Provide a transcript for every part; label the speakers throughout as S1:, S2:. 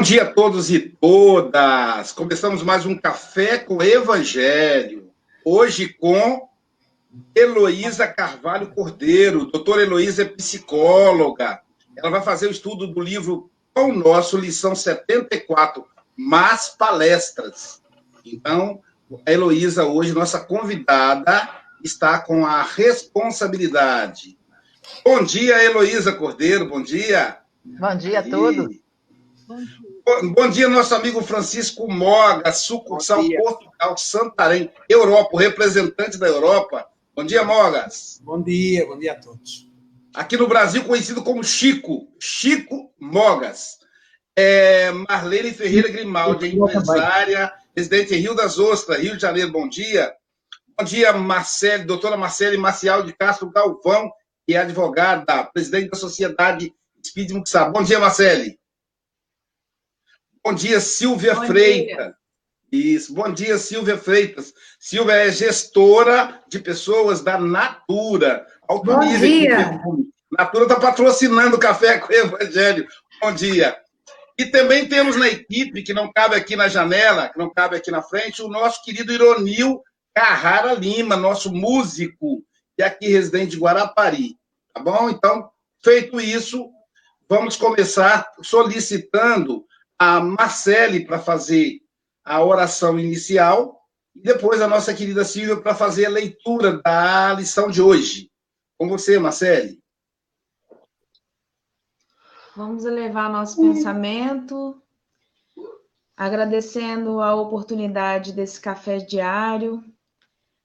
S1: Bom dia a todos e todas. Começamos mais um Café com Evangelho. Hoje com Heloísa Carvalho Cordeiro. Doutora Heloísa é psicóloga. Ela vai fazer o estudo do livro Pão Nosso, lição 74, Mas Palestras. Então, a Heloísa, hoje, nossa convidada, está com a responsabilidade. Bom dia, Heloísa Cordeiro, bom dia.
S2: Bom dia a todos.
S1: Bom, dia, nosso amigo Francisco Moga, sucursal Portugal, Santarém, Europa, representante da Europa. Bom dia, Mogas.
S3: Bom dia, bom dia a todos.
S1: Aqui no Brasil, conhecido como Chico, Chico Mogas. É Marlene Ferreira Grimaldi, empresária, residente em Rio das Ostras, Rio de Janeiro. Bom dia. Bom dia, Marcele, doutora Marcele Marcial de Castro Galvão, que é advogada, presidente da Sociedade Speed Muxá. Bom dia, Marcele. Bom dia, Silvia Bom Freitas. Dia. Isso. Bom dia, Silvia Freitas. Silvia é gestora de pessoas da Natura.
S4: Alto Bom dia.
S1: Natura está patrocinando o Café com o Evangelho. Bom dia. E também temos na equipe, que não cabe aqui na janela, que não cabe aqui na frente, o nosso querido Ironil Carrara Lima, nosso músico, que é aqui residente de Guarapari. Tá bom? Então, feito isso, vamos começar solicitando a Marcele para fazer a oração inicial e depois a nossa querida Silvia para fazer a leitura da lição de hoje. Com você, Marcele.
S4: Vamos elevar nosso pensamento, agradecendo a oportunidade desse café diário,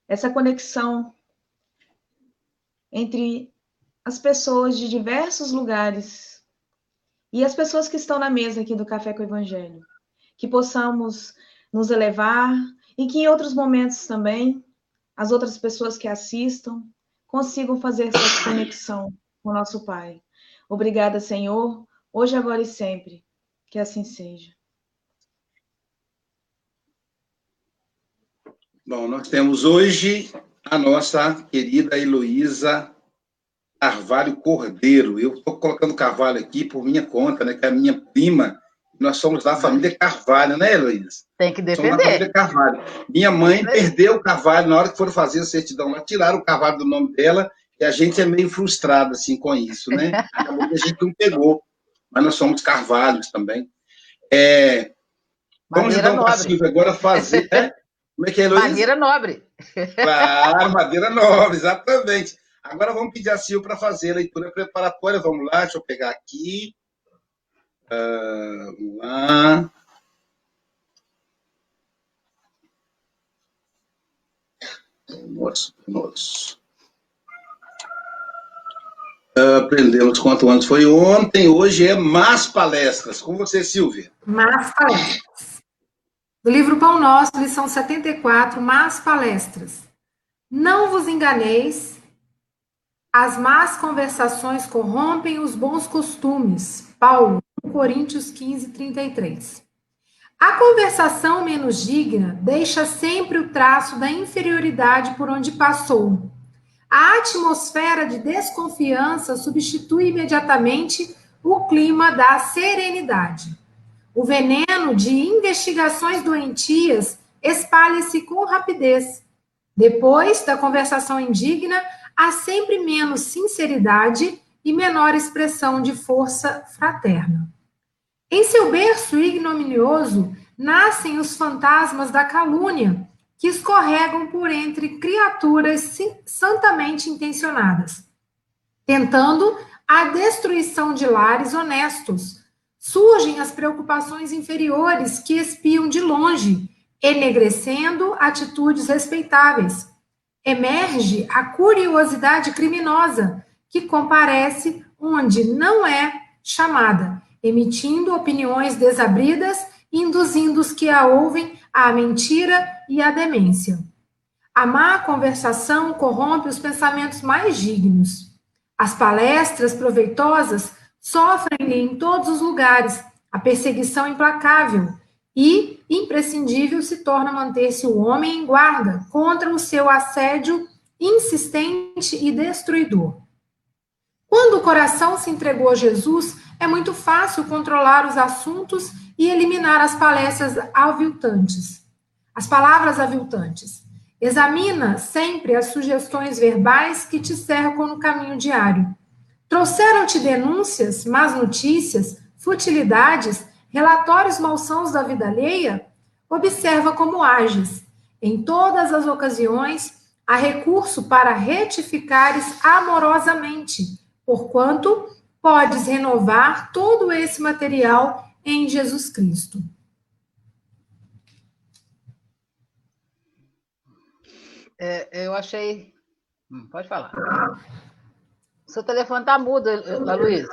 S4: essa conexão entre as pessoas de diversos lugares e as pessoas que estão na mesa aqui do Café com o Evangelho. Que possamos nos elevar e que em outros momentos também as outras pessoas que assistam consigam fazer essa conexão com o nosso Pai. Obrigada, Senhor, hoje, agora e sempre. Que assim seja.
S1: Bom, nós temos hoje a nossa querida Heloísa Carvalho Cordeiro. Eu estou colocando Carvalho aqui por minha conta, né? Que é a minha prima. Nós somos da família Carvalho, né, Heloísa?
S2: Tem que defender.
S1: Somos da família Carvalho. Minha mãe perdeu o Carvalho na hora que foram fazer a certidão lá, tiraram o Carvalho do nome dela, e a gente é meio frustrado, assim, com isso, né? Acabou a gente não pegou. Mas nós somos Carvalhos também. É... Vamos então para Silvia agora fazer. Né? Como é que é, Heloísa?
S2: Madeira nobre.
S1: Claro, madeira nobre, exatamente. Agora vamos pedir a Sil para fazer a leitura preparatória. Vamos lá, deixa eu pegar aqui. Uh, vamos lá. Nossa, nossa. Uh, aprendemos quanto antes foi ontem, hoje é mais palestras. Com você, Silvia.
S5: Mais palestras. Do livro Pão Nosso, lição 74, mais palestras. Não vos enganeis, as más conversações corrompem os bons costumes. Paulo, Coríntios 15, 33. A conversação menos digna deixa sempre o traço da inferioridade por onde passou. A atmosfera de desconfiança substitui imediatamente o clima da serenidade. O veneno de investigações doentias espalha-se com rapidez. Depois da conversação indigna, há sempre menos sinceridade e menor expressão de força fraterna. Em seu berço ignominioso nascem os fantasmas da calúnia, que escorregam por entre criaturas santamente intencionadas, tentando a destruição de lares honestos. Surgem as preocupações inferiores que espiam de longe, enegrecendo atitudes respeitáveis emerge a curiosidade criminosa, que comparece onde não é chamada, emitindo opiniões desabridas, induzindo os que a ouvem à mentira e à demência. A má conversação corrompe os pensamentos mais dignos. As palestras proveitosas sofrem em todos os lugares a perseguição implacável, e imprescindível se torna manter-se o homem em guarda contra o seu assédio insistente e destruidor. Quando o coração se entregou a Jesus, é muito fácil controlar os assuntos e eliminar as palestras aviltantes. As palavras aviltantes. Examina sempre as sugestões verbais que te cercam no caminho diário. Trouxeram-te denúncias, más notícias, futilidades, relatórios malsãos da vida alheia? Observa como ages. Em todas as ocasiões, há recurso para retificares amorosamente, porquanto podes renovar todo esse material em Jesus Cristo.
S2: É, eu achei. Hum, pode falar. Seu telefone está mudo, Aloysio.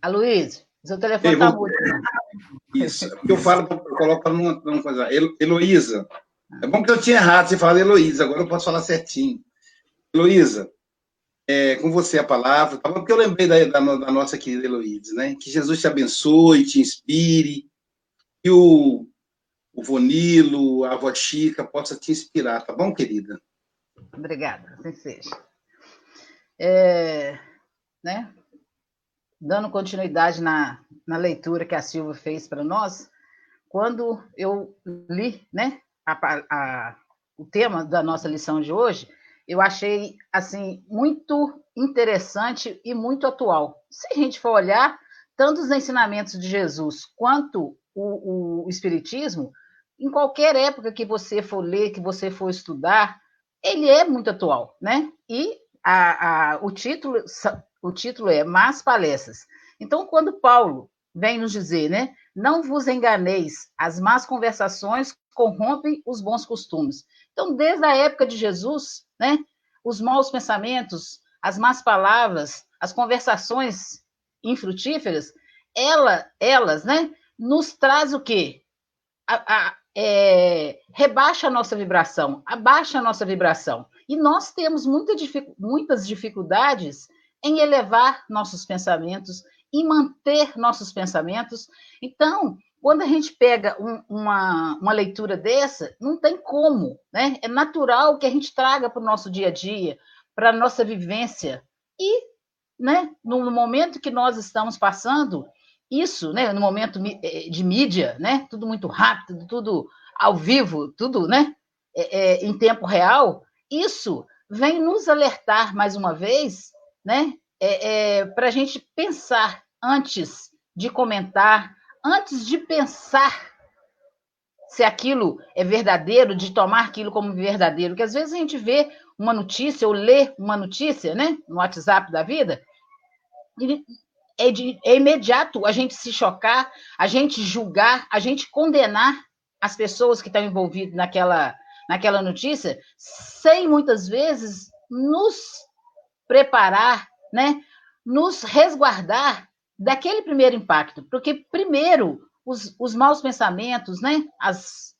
S2: Aloysio, seu telefone está mudo.
S1: Isso, eu falo, eu coloco para não, não fazer. Heloísa. É bom que eu tinha errado, você fala Heloísa, agora eu posso falar certinho. Heloísa, é, com você a palavra, tá porque eu lembrei da, da, da nossa querida Heloísa, né? Que Jesus te abençoe, te inspire, que o, o Vonilo, a avó Chica possa te inspirar, tá bom, querida?
S2: Obrigada, assim seja. É, né? Dando continuidade na, na leitura que a Silvia fez para nós, quando eu li né, a, a, o tema da nossa lição de hoje, eu achei assim muito interessante e muito atual. Se a gente for olhar, tanto os ensinamentos de Jesus quanto o, o Espiritismo, em qualquer época que você for ler, que você for estudar, ele é muito atual, né? E a, a, o, título, o título é Más Palestras. Então, quando Paulo vem nos dizer, né? Não vos enganeis, as más conversações corrompem os bons costumes. Então, desde a época de Jesus, né? Os maus pensamentos, as más palavras, as conversações infrutíferas, ela, elas, né? Nos traz o quê? A, a, é, rebaixa a nossa vibração, abaixa a nossa vibração. E nós temos muita, muitas dificuldades em elevar nossos pensamentos, em manter nossos pensamentos. Então, quando a gente pega um, uma, uma leitura dessa, não tem como, né? É natural que a gente traga para o nosso dia a dia, para a nossa vivência. E, né, no momento que nós estamos passando, isso, né, no momento eh, de mídia, né, tudo muito rápido, tudo ao vivo, tudo, né, é, é, em tempo real, isso vem nos alertar mais uma vez, né? É, é, para a gente pensar antes de comentar, antes de pensar se aquilo é verdadeiro, de tomar aquilo como verdadeiro. Porque às vezes a gente vê uma notícia ou lê uma notícia, né, no WhatsApp da vida, é, de, é imediato a gente se chocar, a gente julgar, a gente condenar as pessoas que estão envolvidas naquela naquela notícia, sem muitas vezes nos preparar, né? Nos resguardar daquele primeiro impacto, porque primeiro os, os maus pensamentos, né? As,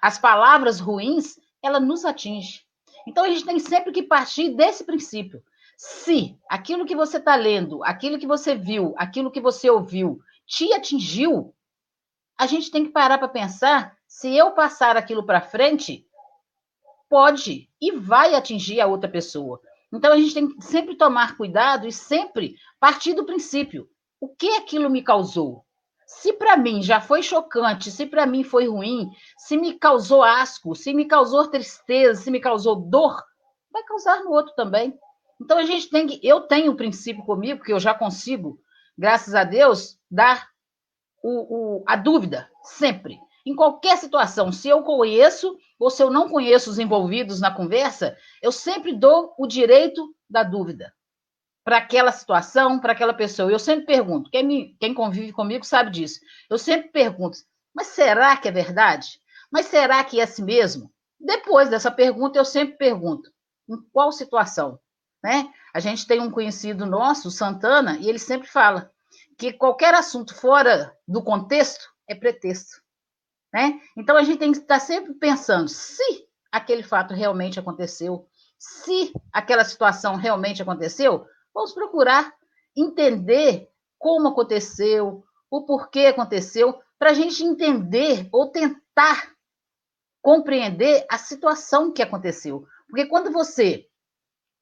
S2: as palavras ruins, ela nos atinge. Então a gente tem sempre que partir desse princípio. Se aquilo que você está lendo, aquilo que você viu, aquilo que você ouviu, te atingiu, a gente tem que parar para pensar se eu passar aquilo para frente, pode e vai atingir a outra pessoa. Então a gente tem que sempre tomar cuidado e sempre partir do princípio: o que aquilo me causou? Se para mim já foi chocante, se para mim foi ruim, se me causou asco, se me causou tristeza, se me causou dor, vai causar no outro também. Então a gente tem que, eu tenho o princípio comigo que eu já consigo, graças a Deus, dar o, o, a dúvida sempre em qualquer situação, se eu conheço ou se eu não conheço os envolvidos na conversa, eu sempre dou o direito da dúvida para aquela situação, para aquela pessoa. Eu sempre pergunto, quem, me, quem convive comigo sabe disso. Eu sempre pergunto, mas será que é verdade? Mas será que é assim mesmo? Depois dessa pergunta, eu sempre pergunto, em qual situação? Né? A gente tem um conhecido nosso, Santana, e ele sempre fala que qualquer assunto fora do contexto é pretexto. Né? Então, a gente tem que estar sempre pensando se aquele fato realmente aconteceu, se aquela situação realmente aconteceu, vamos procurar entender como aconteceu, o porquê aconteceu, para a gente entender ou tentar compreender a situação que aconteceu. Porque quando você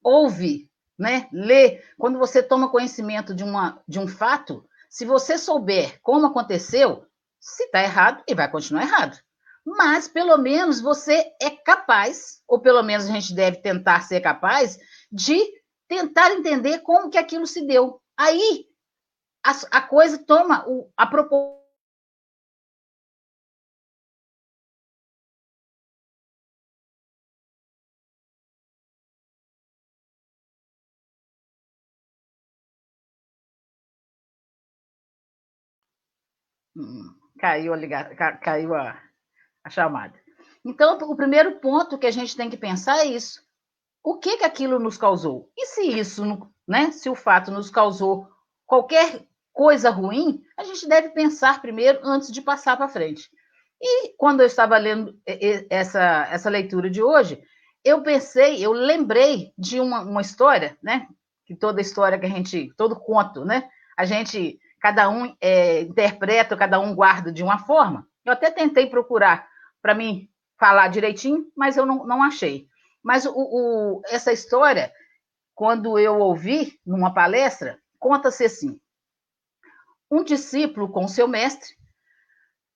S2: ouve né, lê, quando você toma conhecimento de, uma, de um fato, se você souber como aconteceu, se está errado, ele vai continuar errado. Mas, pelo menos, você é capaz, ou pelo menos a gente deve tentar ser capaz, de tentar entender como que aquilo se deu. Aí, a, a coisa toma o, a proporção Hum, caiu a ligar, caiu a, a chamada. Então, o primeiro ponto que a gente tem que pensar é isso. O que que aquilo nos causou? E se isso, né, se o fato nos causou qualquer coisa ruim, a gente deve pensar primeiro antes de passar para frente. E quando eu estava lendo essa, essa leitura de hoje, eu pensei, eu lembrei de uma, uma história, né? Que toda história que a gente, todo conto, né? A gente cada um é, interpreta, cada um guarda de uma forma. Eu até tentei procurar para mim falar direitinho, mas eu não, não achei. Mas o, o, essa história, quando eu ouvi numa palestra, conta-se assim: um discípulo com seu mestre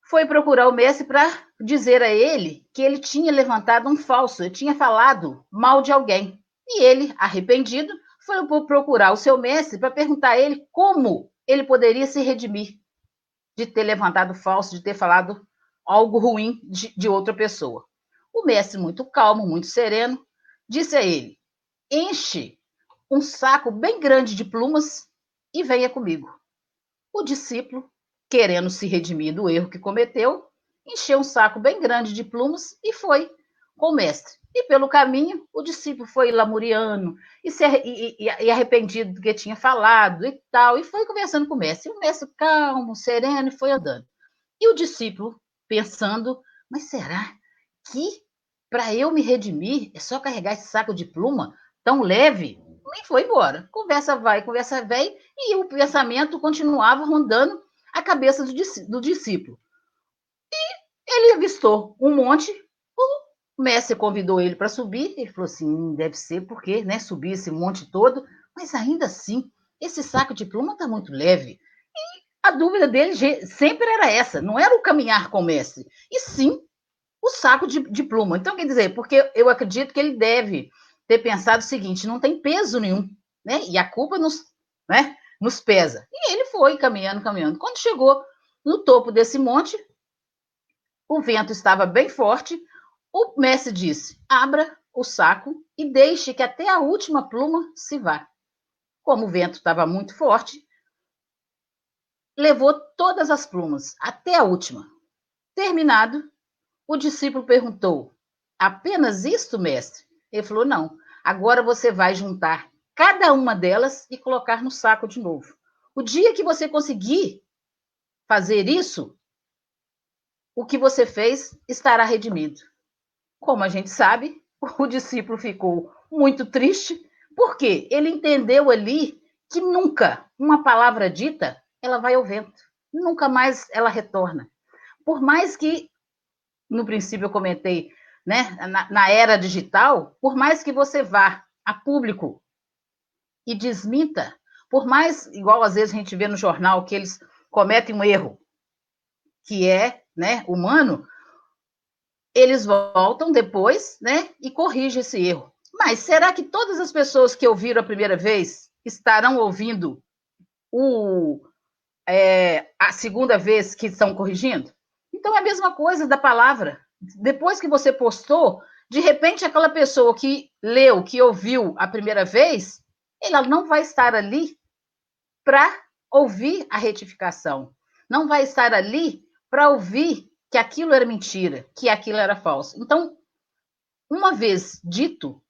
S2: foi procurar o mestre para dizer a ele que ele tinha levantado um falso, ele tinha falado mal de alguém. E ele, arrependido, foi procurar o seu mestre para perguntar a ele como ele poderia se redimir de ter levantado falso, de ter falado algo ruim de, de outra pessoa. O mestre, muito calmo, muito sereno, disse a ele: Enche um saco bem grande de plumas e venha comigo. O discípulo, querendo se redimir do erro que cometeu, encheu um saco bem grande de plumas e foi com o mestre. E pelo caminho, o discípulo foi lamuriano e, se, e, e, arrependido do que tinha falado e tal, e foi conversando com o mestre. E o mestre calmo, sereno, e foi andando. E o discípulo pensando, mas será que para eu me redimir é só carregar esse saco de pluma tão leve? E foi embora. Conversa vai, conversa vem, e o pensamento continuava rondando a cabeça do, do discípulo. E ele avistou um monte o mestre convidou ele para subir, ele falou assim, deve ser porque, né, subir esse monte todo, mas ainda assim, esse saco de pluma está muito leve. E a dúvida dele sempre era essa, não era o caminhar com o mestre, e sim o saco de, de pluma. Então, quer dizer, porque eu acredito que ele deve ter pensado o seguinte, não tem peso nenhum, né, e a culpa nos, né, nos pesa. E ele foi caminhando, caminhando. Quando chegou no topo desse monte, o vento estava bem forte, o mestre disse: abra o saco e deixe que até a última pluma se vá. Como o vento estava muito forte, levou todas as plumas, até a última. Terminado, o discípulo perguntou: Apenas isto, mestre? Ele falou: Não, agora você vai juntar cada uma delas e colocar no saco de novo. O dia que você conseguir fazer isso, o que você fez estará redimido. Como a gente sabe, o discípulo ficou muito triste, porque ele entendeu ali que nunca uma palavra dita ela vai ao vento, nunca mais ela retorna. Por mais que, no princípio eu comentei, né, na, na era digital, por mais que você vá a público e desminta, por mais, igual às vezes a gente vê no jornal, que eles cometem um erro que é né, humano, eles voltam depois, né, e corrigem esse erro. Mas será que todas as pessoas que ouviram a primeira vez estarão ouvindo o, é, a segunda vez que estão corrigindo? Então é a mesma coisa da palavra. Depois que você postou, de repente aquela pessoa que leu, que ouviu a primeira vez, ela não vai estar ali para ouvir a retificação, não vai estar ali para ouvir que aquilo era mentira, que aquilo era falso. Então, uma vez dito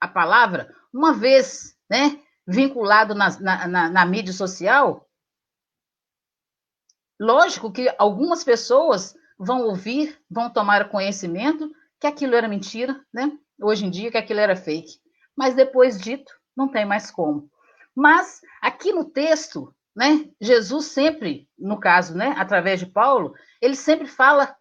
S2: a palavra, uma vez né, vinculado na, na, na mídia social, lógico que algumas pessoas vão ouvir, vão tomar conhecimento que aquilo era mentira, né? Hoje em dia que aquilo era fake. Mas depois dito, não tem mais como. Mas aqui no texto, né, Jesus sempre, no caso, né, através de Paulo, ele sempre fala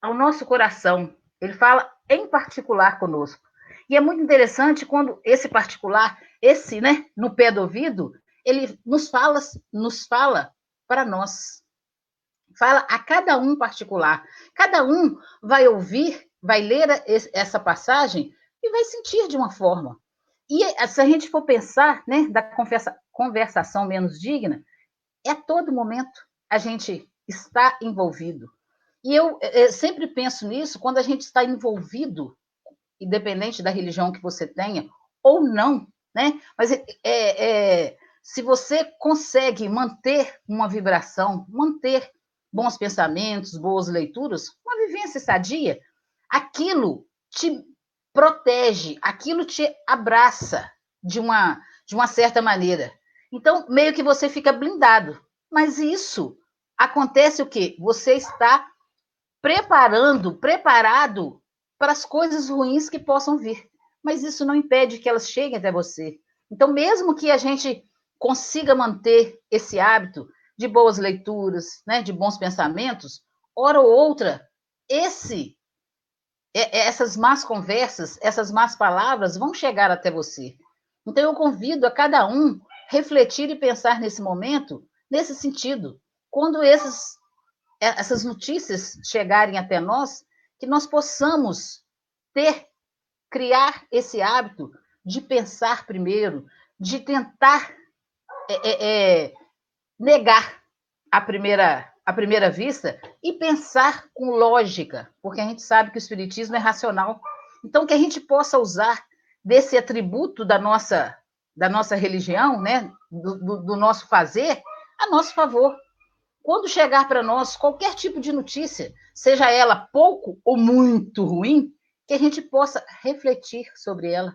S2: ao nosso coração, ele fala em particular conosco. E é muito interessante quando esse particular, esse, né, no pé do ouvido, ele nos fala, nos fala para nós. Fala a cada um particular. Cada um vai ouvir, vai ler essa passagem e vai sentir de uma forma. E se a gente for pensar, né, da conversa, conversação menos digna, é todo momento a gente está envolvido. E eu, eu sempre penso nisso quando a gente está envolvido, independente da religião que você tenha, ou não, né? Mas é, é, se você consegue manter uma vibração, manter bons pensamentos, boas leituras, uma vivência sadia, aquilo te protege, aquilo te abraça de uma, de uma certa maneira. Então, meio que você fica blindado. Mas isso acontece o quê? Você está preparando, preparado para as coisas ruins que possam vir. Mas isso não impede que elas cheguem até você. Então, mesmo que a gente consiga manter esse hábito de boas leituras, né, de bons pensamentos, hora ou outra, esse é, é, essas más conversas, essas más palavras vão chegar até você. Então eu convido a cada um refletir e pensar nesse momento nesse sentido. Quando esses, é, essas notícias chegarem até nós, que nós possamos ter, criar esse hábito de pensar primeiro, de tentar é, é, é negar a primeira à primeira vista e pensar com lógica, porque a gente sabe que o espiritismo é racional. Então que a gente possa usar desse atributo da nossa da nossa religião, né, do, do, do nosso fazer, a nosso favor. Quando chegar para nós qualquer tipo de notícia, seja ela pouco ou muito ruim, que a gente possa refletir sobre ela,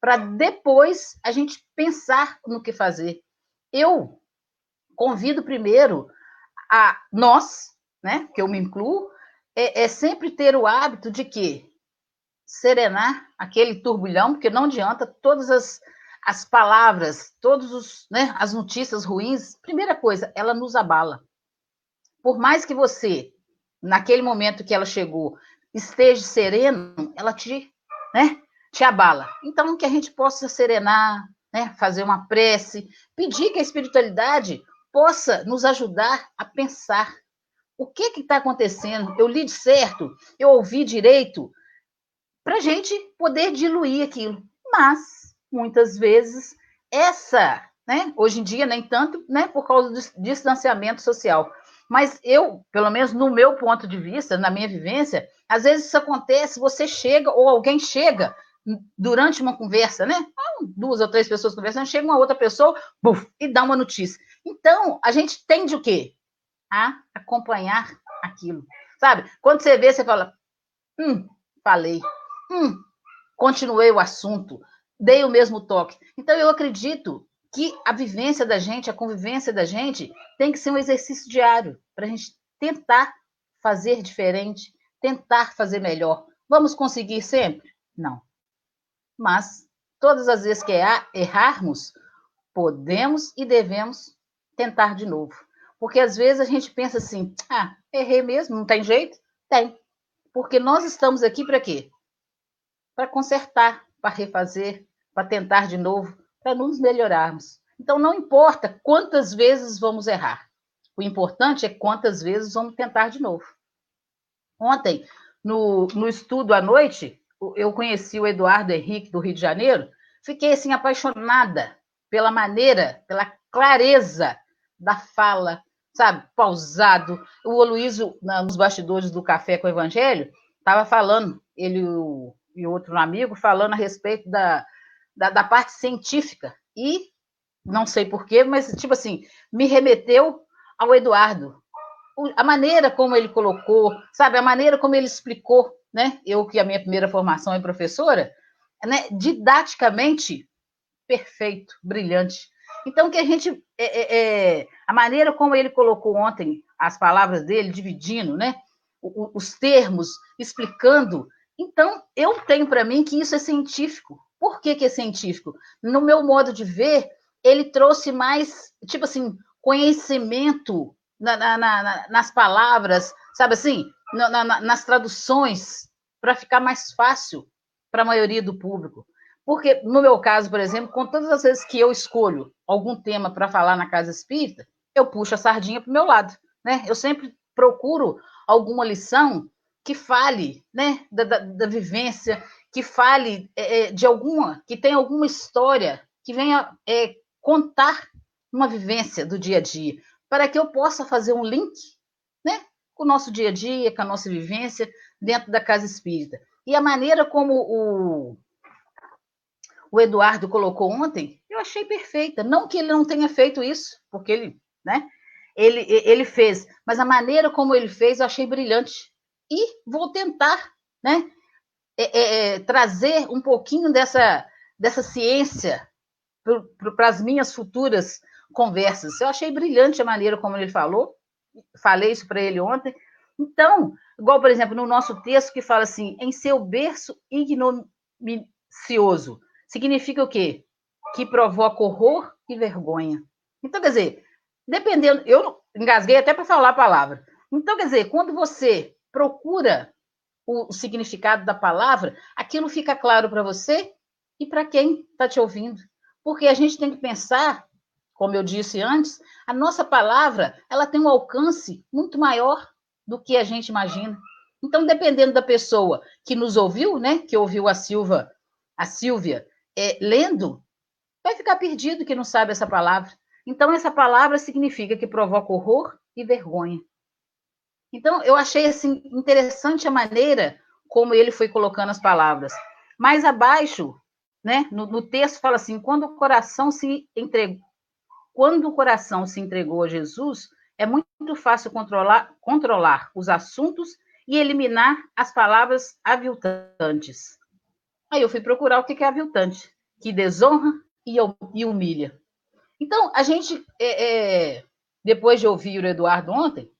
S2: para depois a gente pensar no que fazer. Eu convido primeiro a nós, né, que eu me incluo, é, é sempre ter o hábito de que serenar aquele turbulhão, porque não adianta todas as, as palavras, todas os, né, as notícias ruins, primeira coisa, ela nos abala. Por mais que você, naquele momento que ela chegou, esteja sereno, ela te, né, te abala. Então, que a gente possa serenar, né, fazer uma prece, pedir que a espiritualidade possa nos ajudar a pensar o que está acontecendo. Eu li de certo, eu ouvi direito, para a gente poder diluir aquilo. Mas, muitas vezes, essa, né, hoje em dia nem tanto, né, por causa do distanciamento social. Mas eu, pelo menos no meu ponto de vista, na minha vivência, às vezes isso acontece, você chega, ou alguém chega durante uma conversa, né? Duas ou três pessoas conversando, chega uma outra pessoa, buf, e dá uma notícia. Então, a gente tende o quê? A acompanhar aquilo. Sabe? Quando você vê, você fala, hum, falei, hum, continuei o assunto, dei o mesmo toque. Então, eu acredito que a vivência da gente, a convivência da gente, tem que ser um exercício diário, para a gente tentar fazer diferente, tentar fazer melhor. Vamos conseguir sempre? Não. Mas, todas as vezes que errarmos, podemos e devemos tentar de novo. Porque às vezes a gente pensa assim: ah, errei mesmo, não tem jeito? Tem. Porque nós estamos aqui para quê? Para consertar, para refazer, para tentar de novo, para nos melhorarmos. Então não importa quantas vezes vamos errar. O importante é quantas vezes vamos tentar de novo. Ontem, no, no estudo à noite, eu conheci o Eduardo Henrique do Rio de Janeiro, fiquei assim apaixonada pela maneira, pela clareza da fala, sabe, pausado. O Aloysio, nos bastidores do Café com o Evangelho, estava falando, ele e outro amigo, falando a respeito da, da, da parte científica. E, não sei porquê, mas, tipo assim, me remeteu ao Eduardo. A maneira como ele colocou, sabe, a maneira como ele explicou, né? Eu, que a minha primeira formação é professora, né? didaticamente perfeito, brilhante. Então, que a gente. É, é, é, a maneira como ele colocou ontem as palavras dele, dividindo, né? Os termos, explicando. Então, eu tenho para mim que isso é científico. Por que, que é científico? No meu modo de ver, ele trouxe mais, tipo assim, conhecimento na, na, na, nas palavras, sabe assim? nas traduções, para ficar mais fácil para a maioria do público. Porque, no meu caso, por exemplo, com todas as vezes que eu escolho algum tema para falar na casa espírita, eu puxo a sardinha para o meu lado. Né? Eu sempre procuro alguma lição que fale né, da, da, da vivência, que fale é, é, de alguma, que tenha alguma história, que venha é, contar uma vivência do dia a dia, para que eu possa fazer um link né, com o nosso dia a dia, com a nossa vivência dentro da casa espírita. E a maneira como o, o Eduardo colocou ontem, eu achei perfeita. Não que ele não tenha feito isso, porque ele, né? Ele, ele fez, mas a maneira como ele fez eu achei brilhante. E vou tentar, né? É, é, é trazer um pouquinho dessa, dessa ciência para as minhas futuras conversas. Eu achei brilhante a maneira como ele falou. Falei isso para ele ontem. Então, igual, por exemplo, no nosso texto que fala assim, em seu berço ignomicioso significa o quê? Que provoca horror e vergonha. Então, quer dizer, dependendo, eu engasguei até para falar a palavra. Então, quer dizer, quando você procura o, significado da palavra, aquilo fica claro para você e para quem está te ouvindo. Porque a gente tem que pensar, como eu disse antes, a nossa palavra ela tem um alcance muito maior do que a gente imagina. Então, dependendo da pessoa que nos ouviu, né, que ouviu a Silva, a Silvia é, lendo, vai ficar perdido que não sabe essa palavra. Então, essa palavra significa que provoca horror e vergonha. Então, eu achei assim interessante a maneira como ele foi colocando as palavras. Mais abaixo, né, no, no texto fala assim: quando o coração se entregou, quando o coração se entregou a Jesus, é muito fácil controlar, controlar os assuntos e eliminar as palavras aviltantes. Aí eu fui procurar o que é aviltante, que desonra e humilha. Então, a gente, é, é, depois de ouvir o Eduardo ontem,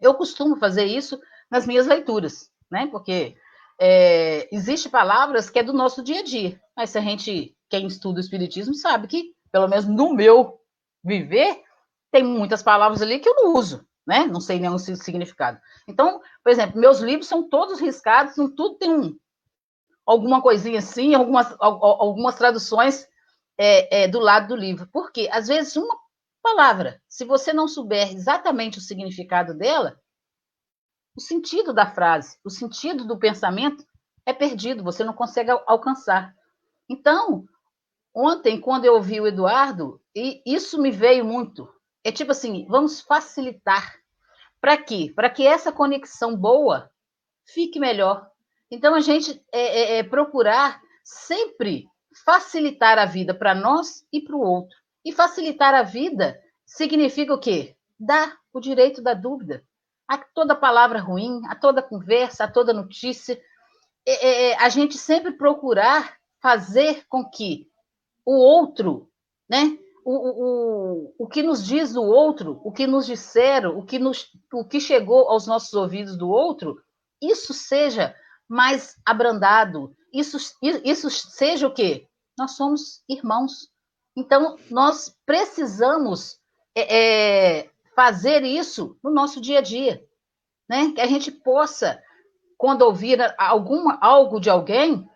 S2: eu costumo fazer isso nas minhas leituras, né? Porque é, existe palavras que é do nosso dia a dia, mas se a gente, quem estuda o Espiritismo, sabe que, pelo menos no meu viver, tem muitas palavras ali que eu não uso, né? Não sei nenhum significado. Então, por exemplo, meus livros são todos riscados, tudo tem um, alguma coisinha assim, algumas, algumas traduções é, é, do lado do livro. Porque, às vezes, uma palavra, se você não souber exatamente o significado dela, o sentido da frase, o sentido do pensamento é perdido, você não consegue alcançar. Então, ontem, quando eu ouvi o Eduardo, e isso me veio muito, é tipo assim, vamos facilitar. Para quê? Para que essa conexão boa fique melhor. Então, a gente é, é, é procurar sempre facilitar a vida para nós e para o outro. E facilitar a vida significa o quê? Dar o direito da dúvida. A toda palavra ruim, a toda conversa, a toda notícia. É, é, é, a gente sempre procurar fazer com que o outro, né? O, o, o que nos diz do outro, o que nos disseram, o que, nos, o que chegou aos nossos ouvidos do outro, isso seja mais abrandado. Isso, isso seja o quê? Nós somos irmãos. Então, nós precisamos é, é, fazer isso no nosso dia a dia. Né? Que a gente possa, quando ouvir alguma, algo de alguém,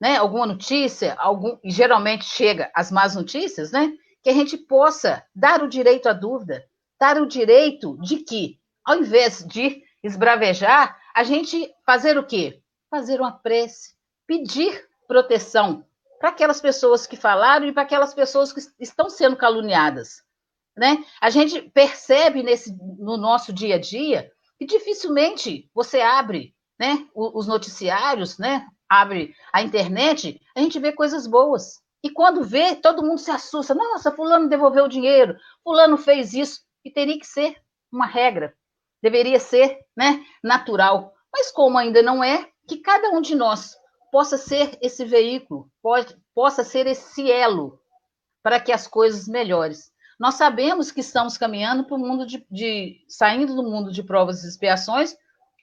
S2: né, alguma notícia, algum, e geralmente chega as más notícias, né, que a gente possa dar o direito à dúvida, dar o direito de que, ao invés de esbravejar, a gente fazer o quê? fazer uma prece, pedir proteção para aquelas pessoas que falaram e para aquelas pessoas que estão sendo caluniadas. Né? A gente percebe nesse, no nosso dia a dia que dificilmente você abre né, os noticiários, né, abre a internet, a gente vê coisas boas. E quando vê, todo mundo se assusta. Nossa, fulano devolveu o dinheiro, fulano fez isso. E teria que ser uma regra. Deveria ser né, natural. Mas como ainda não é, que cada um de nós possa ser esse veículo, pode, possa ser esse elo para que as coisas melhores. Nós sabemos que estamos caminhando para o mundo de, de, saindo do mundo de provas e expiações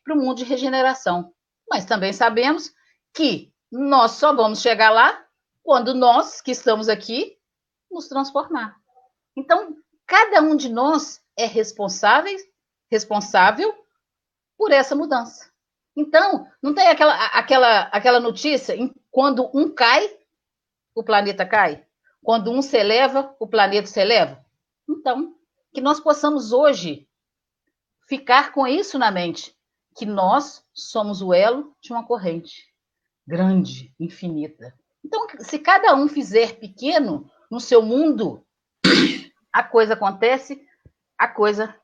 S2: para o mundo de regeneração. Mas também sabemos que nós só vamos chegar lá quando nós que estamos aqui nos transformar. Então, cada um de nós é responsável, responsável por essa mudança. Então, não tem aquela, aquela, aquela notícia, quando um cai, o planeta cai. Quando um se eleva, o planeta se eleva. Então, que nós possamos hoje ficar com isso na mente, que nós somos o elo de uma corrente grande, infinita. Então, se cada um fizer pequeno no seu mundo, a coisa acontece, a coisa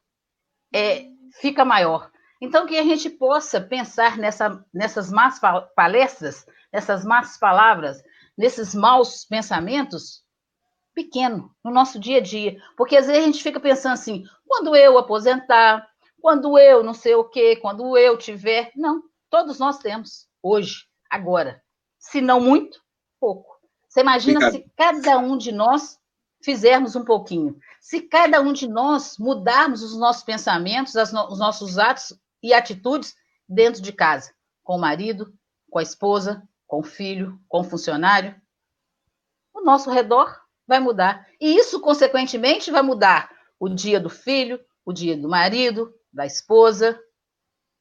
S2: é, fica maior. Então, que a gente possa pensar nessa, nessas más palestras, nessas más palavras, nesses maus pensamentos, pequeno, no nosso dia a dia. Porque às vezes a gente fica pensando assim, quando eu aposentar, quando eu não sei o quê, quando eu tiver. Não, todos nós temos, hoje, agora. Se não muito, pouco. Você imagina Obrigado. se cada um de nós fizermos um pouquinho. Se cada um de nós mudarmos os nossos pensamentos, os nossos atos e atitudes dentro de casa, com o marido, com a esposa, com o filho, com o funcionário, o nosso redor vai mudar. E isso, consequentemente, vai mudar o dia do filho, o dia do marido, da esposa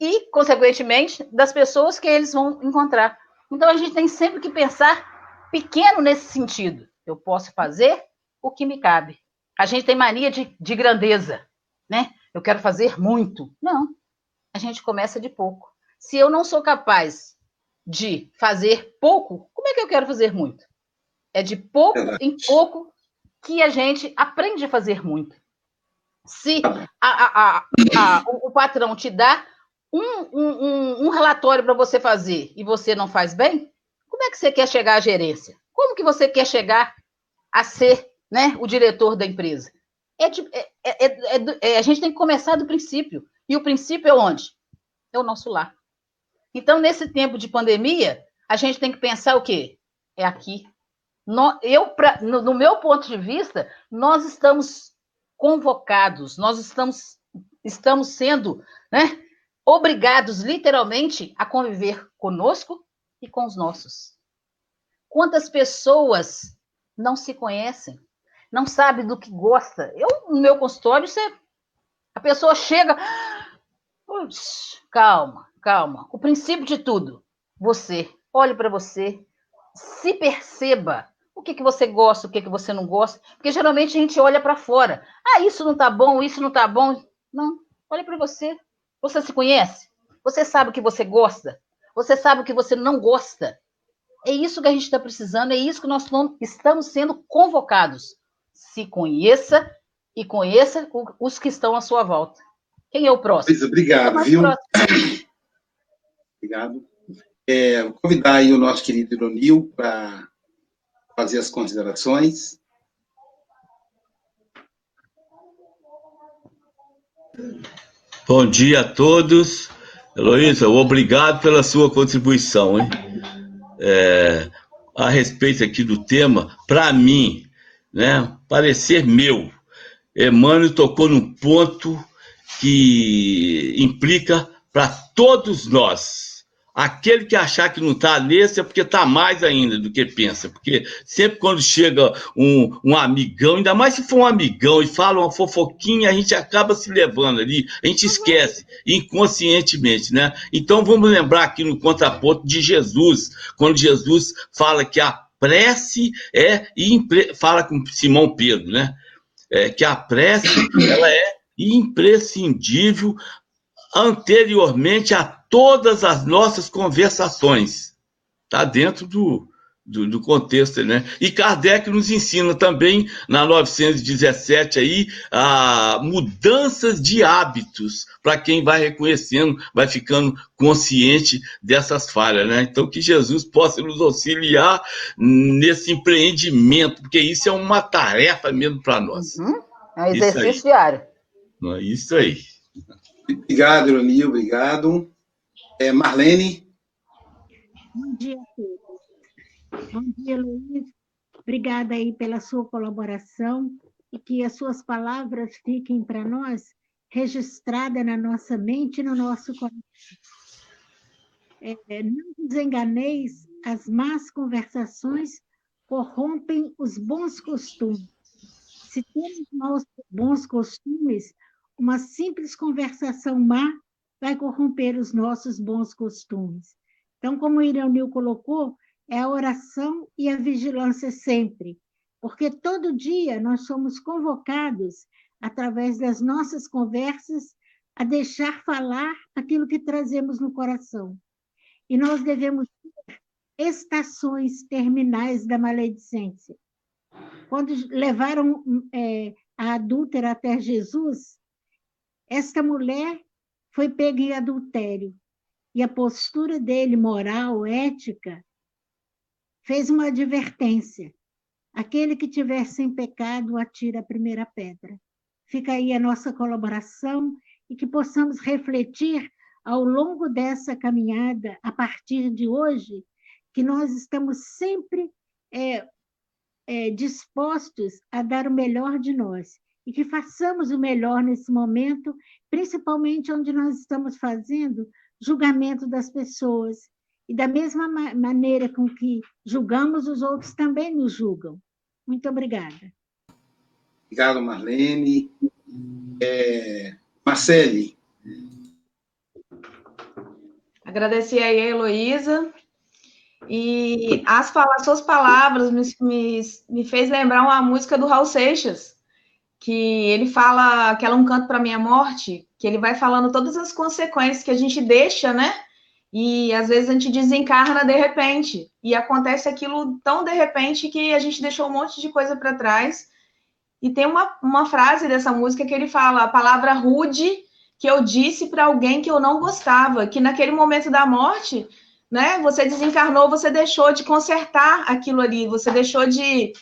S2: e, consequentemente, das pessoas que eles vão encontrar. Então, a gente tem sempre que pensar pequeno nesse sentido. Eu posso fazer o que me cabe. A gente tem mania de, de grandeza, né? Eu quero fazer muito. Não. A gente começa de pouco. Se eu não sou capaz de fazer pouco, como é que eu quero fazer muito? É de pouco em pouco que a gente aprende a fazer muito. Se a, a, a, o patrão te dá um, um, um relatório para você fazer e você não faz bem, como é que você quer chegar à gerência? Como que você quer chegar a ser né, o diretor da empresa? É, de, é, é, é, a gente tem que começar do princípio. E o princípio é onde? É o nosso lar. Então, nesse tempo de pandemia, a gente tem que pensar o quê? É aqui. No, eu, pra, no, no meu ponto de vista, nós estamos convocados, nós estamos, estamos sendo né, obrigados, literalmente, a conviver conosco e com os nossos. Quantas pessoas não se conhecem, não sabem do que gosta? Eu, no meu consultório, você, a pessoa chega. Calma, calma. O princípio de tudo, você, olhe para você, se perceba o que, que você gosta, o que, que você não gosta, porque geralmente a gente olha para fora. Ah, isso não tá bom, isso não tá bom. Não, olha para você. Você se conhece? Você sabe o que você gosta? Você sabe o que você não gosta? É isso que a gente está precisando, é isso que nós estamos sendo convocados. Se conheça e conheça os que estão à sua volta. Quem é o próximo?
S1: Pois, obrigado, é viu? Obrigado. É, vou convidar aí o nosso querido Ironil para fazer as considerações.
S3: Bom dia a todos. Heloísa, obrigado pela sua contribuição. Hein? É, a respeito aqui do tema, para mim, né, parecer meu, Emmanuel tocou num ponto que implica para todos nós Aquele que achar que não está nesse é porque está mais ainda do que pensa. Porque sempre quando chega um, um amigão, ainda mais se for um amigão e fala uma fofoquinha, a gente acaba se levando ali, a gente esquece, inconscientemente, né? Então vamos lembrar aqui no contraponto de Jesus, quando Jesus fala que a prece é, fala com Simão Pedro, né? É, que a prece ela é imprescindível anteriormente a todas as nossas conversações. Está dentro do, do, do, contexto, né? E Kardec nos ensina também, na 917 aí, a mudanças de hábitos, para quem vai reconhecendo, vai ficando consciente dessas falhas, né? Então, que Jesus possa nos auxiliar nesse empreendimento, porque isso é uma tarefa mesmo para nós.
S2: Uhum. É um exercício diário.
S3: É isso aí.
S1: Obrigado, Ironil, obrigado. É, Marlene.
S6: Bom dia a todos. Bom dia, Luiz. Obrigada aí pela sua colaboração e que as suas palavras fiquem para nós registradas na nossa mente e no nosso coração. É, não vos enganeis, as más conversações corrompem os bons costumes. Se temos maus, bons costumes, uma simples conversação má vai corromper os nossos bons costumes. Então, como o Iranil colocou, é a oração e a vigilância sempre, porque todo dia nós somos convocados, através das nossas conversas, a deixar falar aquilo que trazemos no coração. E nós devemos ter estações terminais da maledicência. Quando levaram é, a adúltera até Jesus, esta mulher foi pega em adultério. E a postura dele, moral, ética, fez uma advertência. Aquele que tiver sem pecado, atira a primeira pedra. Fica aí a nossa colaboração e que possamos refletir ao longo dessa caminhada, a partir de hoje, que nós estamos sempre é, é, dispostos a dar o melhor de nós e que façamos o melhor nesse momento, principalmente onde nós estamos fazendo julgamento das pessoas. E da mesma ma maneira com que julgamos, os outros também nos julgam. Muito obrigada.
S1: Obrigado, Marlene. É, Marcele.
S4: Agradecer aí a Heloísa. E as, as suas palavras me, me, me fez lembrar uma música do Raul Seixas, que ele fala que é um canto para minha morte, que ele vai falando todas as consequências que a gente deixa, né? E às vezes a gente desencarna de repente, e acontece aquilo tão de repente que a gente deixou um monte de coisa para trás. E tem uma, uma frase dessa música que ele fala: a palavra rude que eu disse para alguém que eu não gostava, que naquele momento da morte né? Você desencarnou, você deixou de consertar aquilo ali, você deixou de,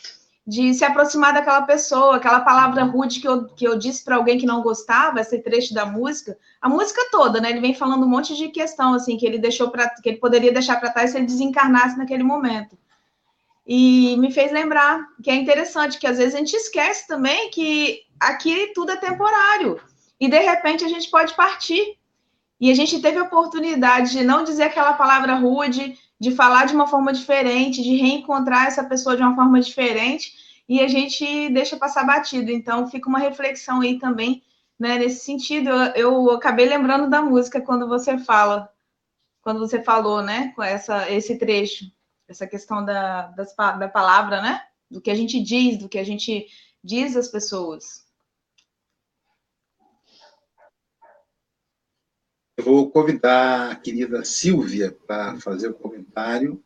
S4: de se aproximar daquela pessoa, aquela palavra rude que eu, que eu disse para alguém que não gostava, esse trecho da música, a música toda, né? Ele vem falando um monte de questão assim que ele deixou para que ele poderia deixar para trás se ele desencarnasse naquele momento. E me fez lembrar que é interessante que às vezes a gente esquece também que aqui tudo é temporário. E de repente a gente pode partir e a gente teve a oportunidade de não dizer aquela palavra rude, de falar de uma forma diferente, de reencontrar essa pessoa de uma forma diferente, e a gente deixa passar batido. Então, fica uma reflexão aí também, né, nesse sentido. Eu, eu acabei lembrando da música quando você fala, quando você falou, né, com essa, esse trecho, essa questão da, das, da palavra, né, do que a gente diz, do que a gente diz às pessoas.
S1: Eu vou convidar a querida Silvia para fazer o comentário.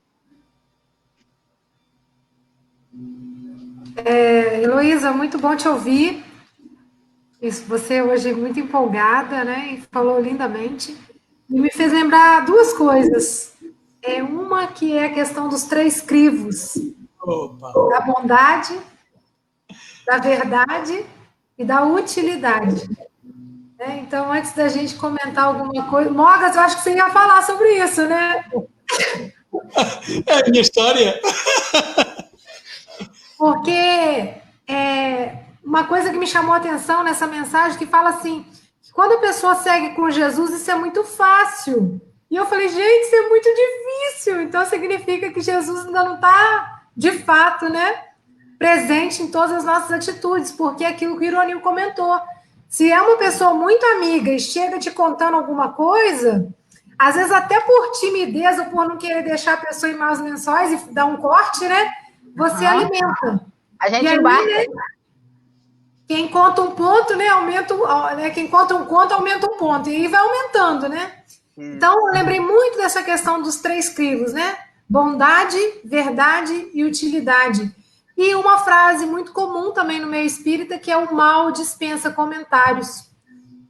S5: É, Heloísa, muito bom te ouvir. Isso, você hoje é muito empolgada, né? E falou lindamente. E me fez lembrar duas coisas. É uma que é a questão dos três crivos. Opa. Da bondade, da verdade e da utilidade. É, então, antes da gente comentar alguma coisa, Mogas, eu acho que você ia falar sobre isso, né?
S7: É a minha história.
S5: Porque é, uma coisa que me chamou a atenção nessa mensagem que fala assim: que quando a pessoa segue com Jesus, isso é muito fácil. E eu falei, gente, isso é muito difícil. Então significa que Jesus ainda não está, de fato, né? Presente em todas as nossas atitudes, porque é aquilo que o Ironil comentou se é uma pessoa muito amiga e chega te contando alguma coisa, às vezes até por timidez ou por não querer deixar a pessoa em maus lençóis e dar um corte, né? Você uhum. alimenta.
S2: A gente aí, embarca. Né,
S5: quem conta um ponto, né? Aumenta, né, quem conta um conto, aumenta um ponto. E aí vai aumentando, né? Hum. Então, eu lembrei muito dessa questão dos três crivos, né? Bondade, verdade e utilidade. E uma frase muito comum também no meio espírita, que é o mal dispensa comentários.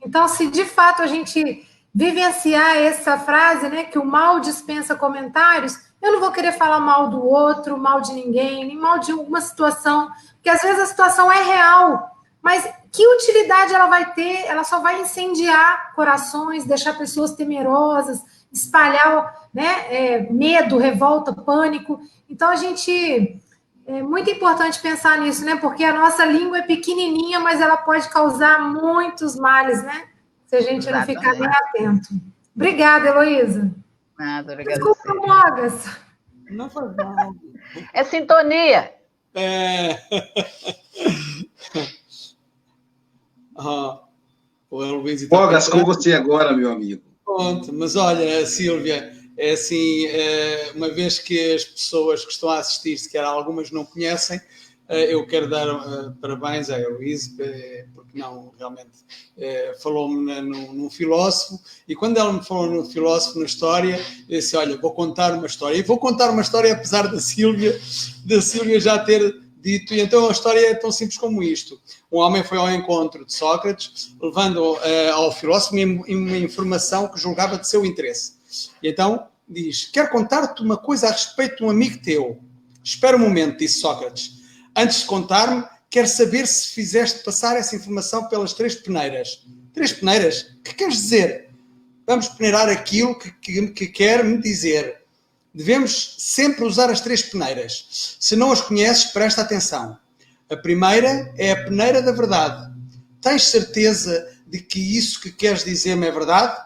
S5: Então, se de fato a gente vivenciar essa frase, né, que o mal dispensa comentários, eu não vou querer falar mal do outro, mal de ninguém, nem mal de alguma situação, porque às vezes a situação é real, mas que utilidade ela vai ter? Ela só vai incendiar corações, deixar pessoas temerosas, espalhar né, é, medo, revolta, pânico. Então a gente é muito importante pensar nisso, né? Porque a nossa língua é pequenininha, mas ela pode causar muitos males, né? Se a gente não ficar bem atento. Obrigada, Heloísa.
S2: Nada, obrigada.
S5: Desculpa, Mogas.
S7: Não foi mal.
S2: É sintonia.
S7: É. ah,
S1: Mogas, com você agora, meu amigo.
S7: Pronto, mas olha, Silvia, é assim, eh, uma vez que as pessoas que estão a assistir, se calhar algumas não conhecem, eh, eu quero dar eh, parabéns à Eloise, porque não, realmente, falou-me num, num filósofo, e quando ela me falou num filósofo, na história, eu disse, olha, vou contar uma história, e vou contar uma história apesar da Sílvia, da Sílvia já ter dito, e então a história é tão simples como isto. Um homem foi ao encontro de Sócrates, levando uh, ao filósofo uma informação que julgava de seu interesse. E então diz: Quero contar-te uma coisa a respeito de um amigo teu. Espera um momento, disse Sócrates. Antes de contar-me, quero saber se fizeste passar essa informação pelas três peneiras. Três peneiras? O que queres dizer? Vamos peneirar aquilo que, que, que quer me dizer. Devemos sempre usar as três peneiras. Se não as conheces, presta atenção. A primeira é a peneira da verdade. Tens certeza de que isso que queres dizer-me é verdade?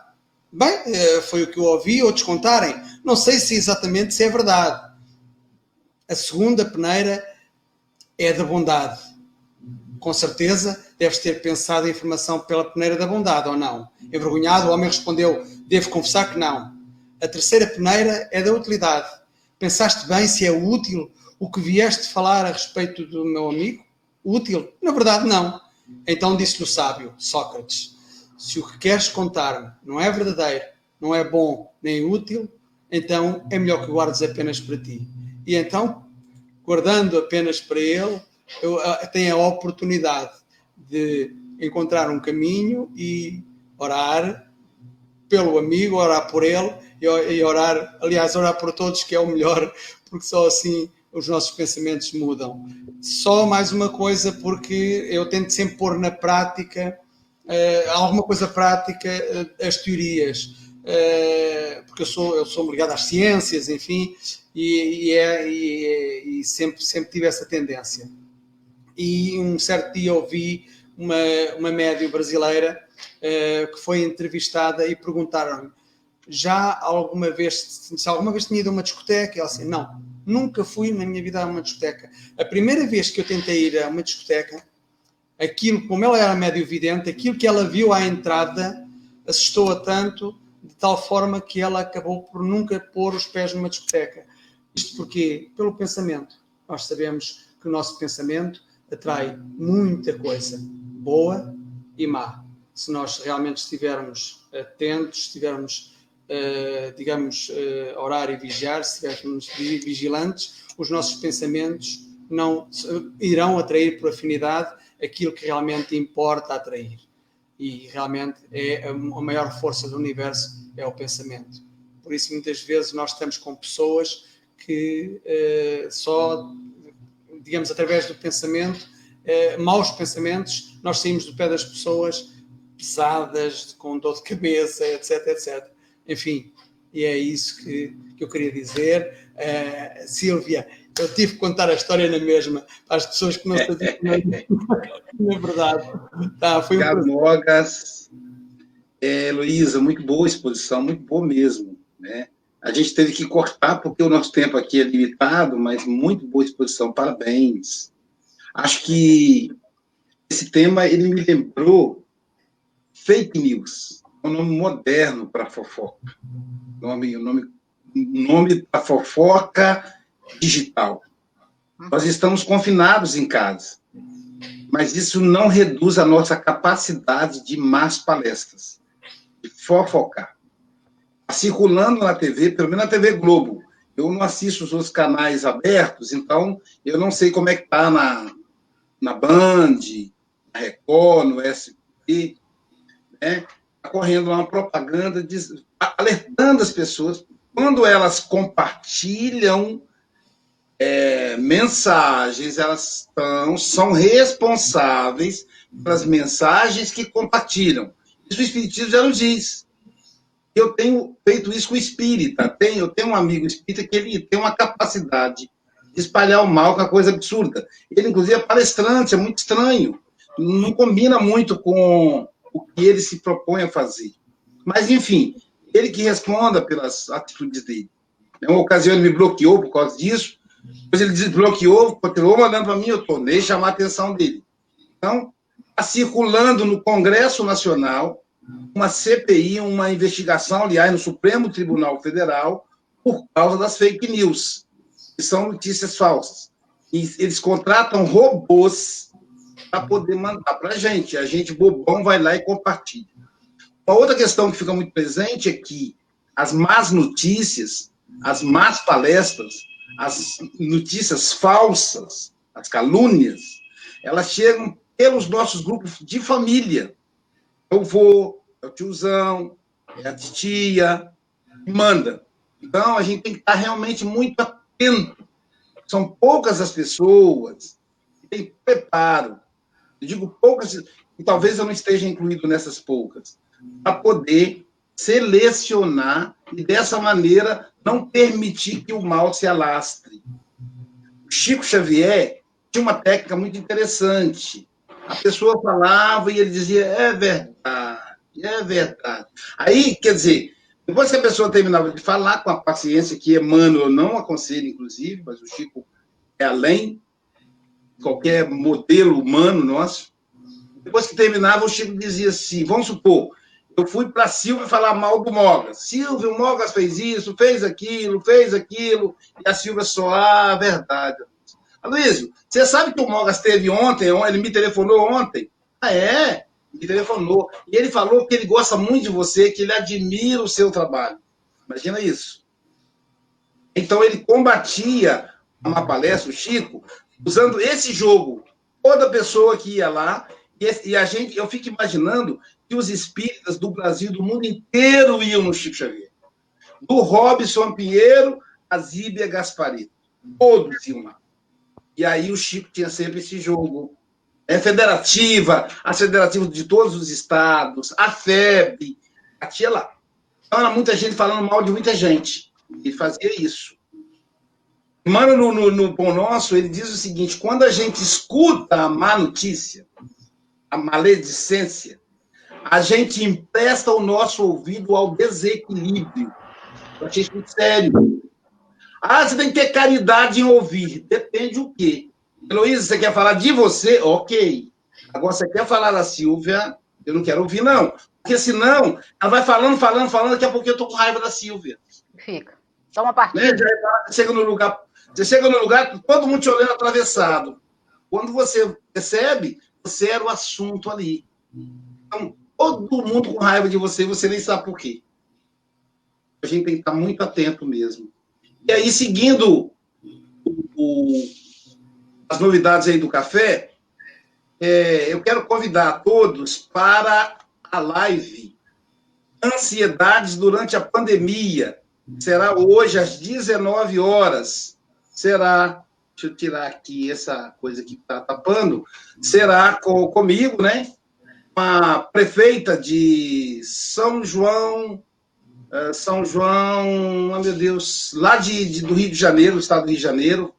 S7: Bem, eh, foi o que eu ouvi outros contarem. Não sei se exatamente se é verdade. A segunda peneira é da bondade. Com certeza deves ter pensado a informação pela peneira da bondade, ou não? Envergonhado, o homem respondeu: Devo confessar que não. A terceira peneira é da utilidade. Pensaste bem se é útil o que vieste falar a respeito do meu amigo? Útil? Na verdade, não. Então disse-lhe o sábio, Sócrates: se o que queres contar-me não é verdadeiro, não é bom nem útil, então é melhor que guardes apenas para ti. E então, guardando apenas para ele, eu ah, tenho a oportunidade de encontrar um caminho e orar pelo amigo, orar por ele e orar, aliás, orar por todos, que é o melhor, porque só assim os nossos pensamentos mudam. Só mais uma coisa, porque eu tento sempre pôr na prática uh, alguma coisa prática uh, as teorias, uh, porque eu sou, eu sou ligado às ciências, enfim, e, e, é, e, e, sempre, sempre tive essa tendência. E um certo dia ouvi uma, uma médio brasileira que foi entrevistada e perguntaram-lhe já alguma vez, se alguma vez tinha ido a uma discoteca? Ela assim, não, nunca fui na minha vida a uma discoteca. A primeira vez que eu tentei ir a uma discoteca, aquilo, como ela era médio vidente, aquilo que ela viu à entrada assustou-a tanto, de tal forma que ela acabou por nunca pôr os pés numa discoteca. Isto porque, pelo pensamento, nós sabemos que o nosso pensamento atrai muita coisa, boa e má. Se nós realmente estivermos atentos, estivermos, uh, digamos, uh, orar e vigiar, estivermos vigilantes, os nossos pensamentos não irão atrair por afinidade aquilo que realmente importa atrair. E realmente é a maior força do universo é o pensamento. Por isso, muitas vezes, nós estamos com pessoas que uh, só, digamos, através do pensamento, uh, maus pensamentos, nós saímos do pé das pessoas pesadas, com dor de cabeça, etc, etc. Enfim, e é isso que, que eu queria dizer. Uh, Sílvia, eu tive que contar a história na mesma, para as pessoas que não sabiam na verdade. Tá, foi um
S1: Camogas, é, Luísa, muito boa exposição, muito boa mesmo. Né? A gente teve que cortar, porque o nosso tempo aqui é limitado, mas muito boa exposição, parabéns. Acho que esse tema, ele me lembrou fake news, um nome moderno para fofoca. Nome, nome, nome para fofoca digital. Nós estamos confinados em casa, mas isso não reduz a nossa capacidade de más palestras, de fofocar. Circulando na TV, pelo menos na TV Globo, eu não assisto os outros canais abertos, então eu não sei como é que está na, na Band, na Record, no SP, né? Tá correndo uma propaganda alertando as pessoas quando elas compartilham é, mensagens, elas tão, são responsáveis pelas mensagens que compartilham. Isso o Espiritismo já nos diz. Eu tenho feito isso com espírita. Tenho, eu tenho um amigo espírita que ele tem uma capacidade de espalhar o mal, que é uma coisa absurda. Ele, inclusive, é palestrante, é muito estranho. Não combina muito com o que ele se propõe a fazer. Mas, enfim, ele que responda pelas atitudes dele. Uma ocasião ele me bloqueou por causa disso, depois ele desbloqueou, continuou mandando para mim, eu tornei chamar a atenção dele. Então, está circulando no Congresso Nacional uma CPI, uma investigação, aliás, no Supremo Tribunal Federal, por causa das fake news, que são notícias falsas. E eles contratam robôs para poder mandar para a gente. A gente, bobão, vai lá e compartilha. Uma outra questão que fica muito presente é que as más notícias, as más palestras, as notícias falsas, as calúnias, elas chegam pelos nossos grupos de família. Eu vou, é o tiozão, é a titia, manda. Então, a gente tem que estar realmente muito atento. São poucas as pessoas que têm preparo. Eu digo poucas, e talvez eu não esteja incluído nessas poucas, para poder selecionar e, dessa maneira, não permitir que o mal se alastre. O Chico Xavier tinha uma técnica muito interessante. A pessoa falava e ele dizia: é verdade, é verdade. Aí, quer dizer, depois que a pessoa terminava de falar, com a paciência que Emmanuel não aconselha, inclusive, mas o Chico é além qualquer modelo humano nosso. Depois que terminava, o Chico dizia assim: vamos supor, eu fui para Silvia falar mal do Mogas. Silvio, o Mogas fez isso, fez aquilo, fez aquilo, e a Silvia só, ah, verdade. Aloysio, você sabe que o Mogas teve ontem, ele me telefonou ontem? Ah, é? Me telefonou. E ele falou que ele gosta muito de você, que ele admira o seu trabalho. Imagina isso. Então ele combatia uma palestra, o Chico, usando esse jogo. Toda pessoa que ia lá, e a gente, eu fico imaginando que os espíritas do Brasil, do mundo inteiro, iam no Chico Xavier. Do Robson Pinheiro a Zíbia Gasparito. Todos iam lá. E aí o Chico tinha sempre esse jogo é, federativa, a federativa de todos os estados, a FEB, batia lá. Então, era muita gente falando mal de muita gente. Ele fazia isso. Mano, no, no, no Pão Nosso, ele diz o seguinte: quando a gente escuta a má notícia, a maledicência, a gente empresta o nosso ouvido ao desequilíbrio. Eu achei isso muito sério. Ah, você tem que ter caridade em ouvir. Depende o quê? Heloísa, você quer falar de você? Ok. Agora, você quer falar da Silvia? Eu não quero ouvir, não. Porque senão, ela vai falando, falando, falando, daqui a pouco eu tô com raiva da Silvia.
S2: Fica. Toma partida. Né?
S1: Você chega no lugar, você chega no lugar, todo mundo te olhando atravessado. Quando você percebe, você era o assunto ali. Então, todo mundo com raiva de você, você nem sabe por quê. A gente tem que estar muito atento mesmo. E aí, seguindo o, as novidades aí do café, é, eu quero convidar todos para a live Ansiedades durante a pandemia. Será hoje às 19 horas. Será, deixa eu tirar aqui essa coisa que está tapando, será com, comigo, né? A prefeita de São João, é, São João, oh meu Deus, lá de, de, do Rio de Janeiro, estado do Rio de Janeiro,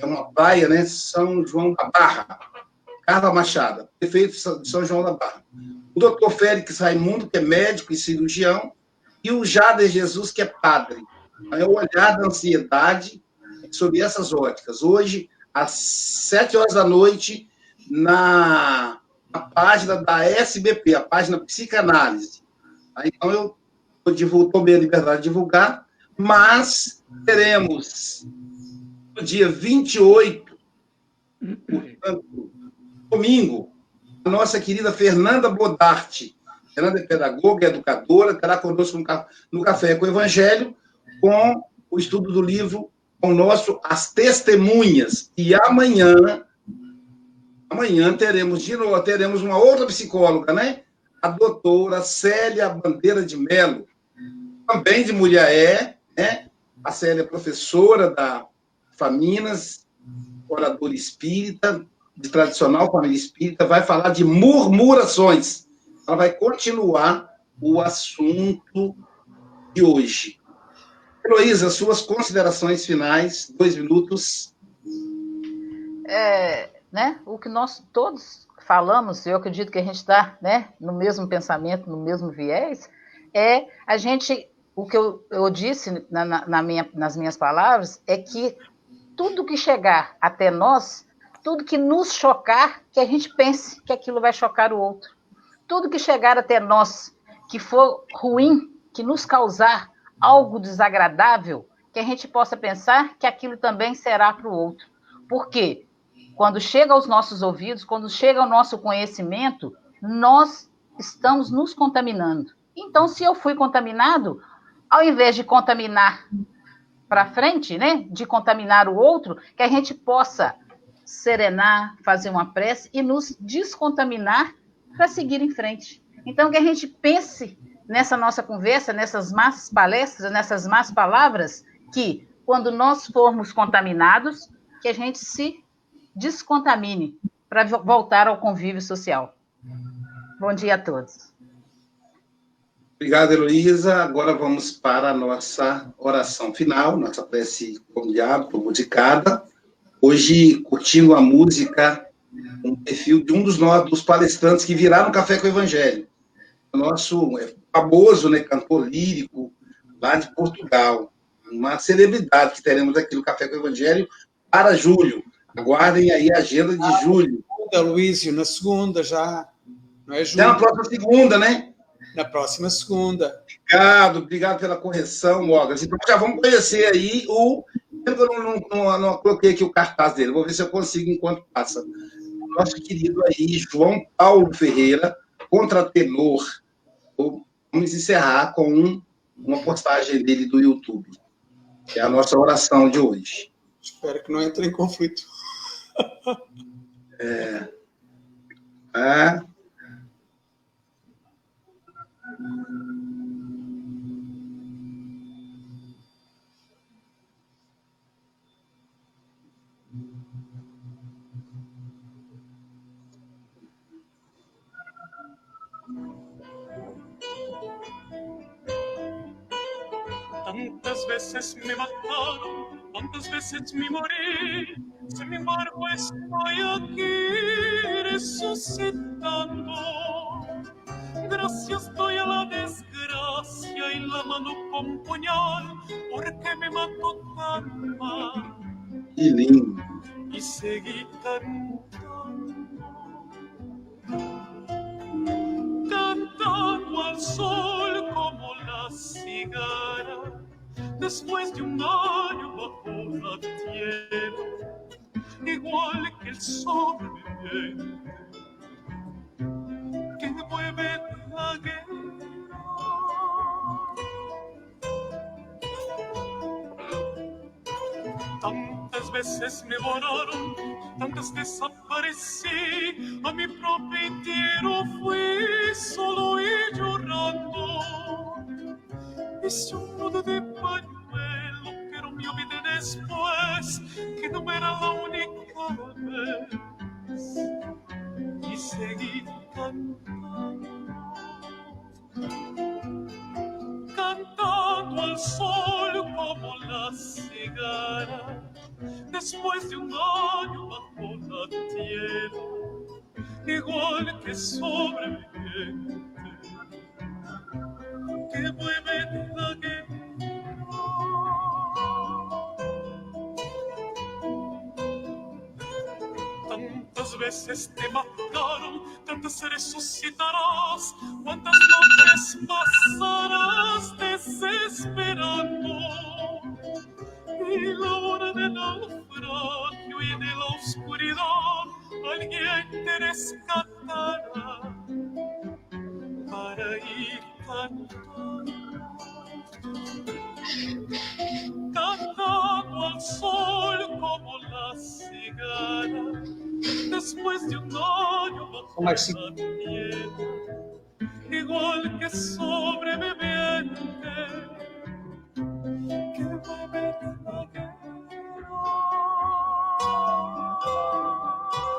S1: é uma praia, né? São João da Barra. Carla Machado, prefeito de São João da Barra. O doutor Félix Raimundo, que é médico e cirurgião, e o Jader Jesus, que é padre. É o olhar da ansiedade sobre essas óticas. Hoje, às sete horas da noite, na, na página da SBP, a página Psicanálise. Então, eu tomei a liberdade de divulgar, mas teremos dia 28, portanto, domingo, a nossa querida Fernanda Bodarte. Fernanda é pedagoga, é educadora, estará conosco no Café com o Evangelho, com o estudo do livro com o nosso As Testemunhas. E amanhã, amanhã teremos de novo, teremos uma outra psicóloga, né? A doutora Célia Bandeira de Melo, também de Mulheré, né? A Célia é professora da Faminas, orador espírita, de tradicional família espírita, vai falar de murmurações. Ela vai continuar o assunto de hoje. Heloísa, suas considerações finais, dois minutos.
S2: É, né, o que nós todos falamos, eu acredito que a gente está né, no mesmo pensamento, no mesmo viés, é a gente, o que eu, eu disse na, na minha, nas minhas palavras, é que tudo que chegar até nós, tudo que nos chocar, que a gente pense que aquilo vai chocar o outro. Tudo que chegar até nós, que for ruim, que nos causar algo desagradável, que a gente possa pensar que aquilo também será para o outro. Porque quando chega aos nossos ouvidos, quando chega ao nosso conhecimento, nós estamos nos contaminando. Então, se eu fui contaminado, ao invés de contaminar para frente, né, de contaminar o outro, que a gente possa serenar, fazer uma prece e nos descontaminar para seguir em frente. Então, que a gente pense nessa nossa conversa, nessas más palestras, nessas más palavras, que quando nós formos contaminados, que a gente se descontamine para voltar ao convívio social. Bom dia a todos.
S1: Obrigado, Heloísa. Agora vamos para a nossa oração final, nossa prece com diabo, mudicada. Hoje, curtindo a música, um perfil de um dos, nossos, dos palestrantes que viraram Café com o Evangelho. O nosso é, famoso né, cantor lírico, lá de Portugal. Uma celebridade que teremos aqui no Café com o Evangelho para julho. Aguardem aí a agenda de julho.
S7: Na Luísio, na segunda já. Não é julho.
S1: É na próxima segunda, né?
S7: Na próxima segunda.
S1: Obrigado, obrigado pela correção, Mogas. Então já vamos conhecer aí o. Eu não, não, não, não, coloquei aqui o cartaz dele, vou ver se eu consigo enquanto passa. Nosso querido aí, João Paulo Ferreira, contratenor. Vamos encerrar com um, uma postagem dele do YouTube, que é a nossa oração de hoje.
S7: Espero que não entre em conflito.
S1: É. É.
S8: Tantas veces me mataron, tantas veces me morí, sin embargo estoy aquí resucitando. Gracias doy a la desgracia y la mano con puñal, porque me mató tan mal.
S1: Que lindo.
S8: Y seguí cantando. Cantando al sol como la cigara, después de un año bajo la tierra, igual que el sobreviviente que mueve. Tantas veces me borraron, tantas desaparecí, a mi propio entierro fui solo y llorando. Hice un nudo de pañuelo, pero me olvidé después que no era la única vez. Y seguí cantando, cantando al sol como la cigara, después de un año bajo la tierra, igual que sobreviviente que mueve la guerra. Veces te mataron, tantas resucitarás, cuántas noches pasarás desesperando. Y la hora del naufragio y de la oscuridad, alguien te rescatará para ir cantando. Cantando al sol como la cigana, después de un año bajo
S7: igual que
S8: sobre mi mente, que me mete la guerra.